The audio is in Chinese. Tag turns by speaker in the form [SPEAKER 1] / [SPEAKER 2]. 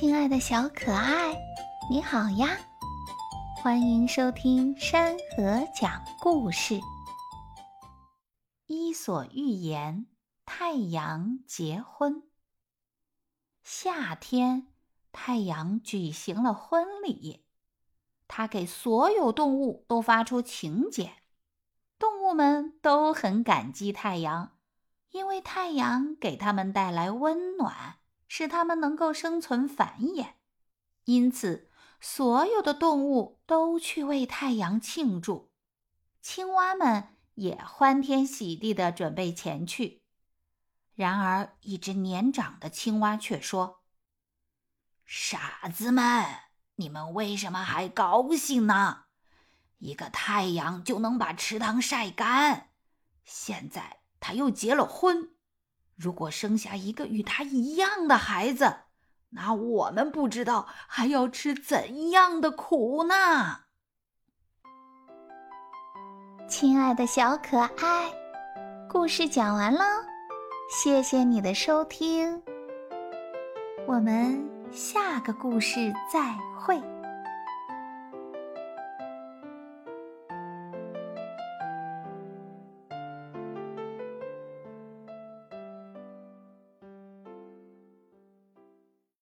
[SPEAKER 1] 亲爱的小可爱，你好呀！欢迎收听山河讲故事。《伊索寓言》：太阳结婚。夏天，太阳举行了婚礼，他给所有动物都发出请柬，动物们都很感激太阳，因为太阳给他们带来温暖。使它们能够生存繁衍，因此所有的动物都去为太阳庆祝。青蛙们也欢天喜地的准备前去。然而，一只年长的青蛙却说：“
[SPEAKER 2] 傻子们，你们为什么还高兴呢？一个太阳就能把池塘晒干。现在他又结了婚。”如果生下一个与他一样的孩子，那我们不知道还要吃怎样的苦呢？
[SPEAKER 1] 亲爱的小可爱，故事讲完了，谢谢你的收听，我们下个故事再会。